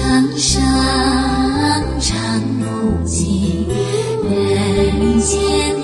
声声唱不尽人间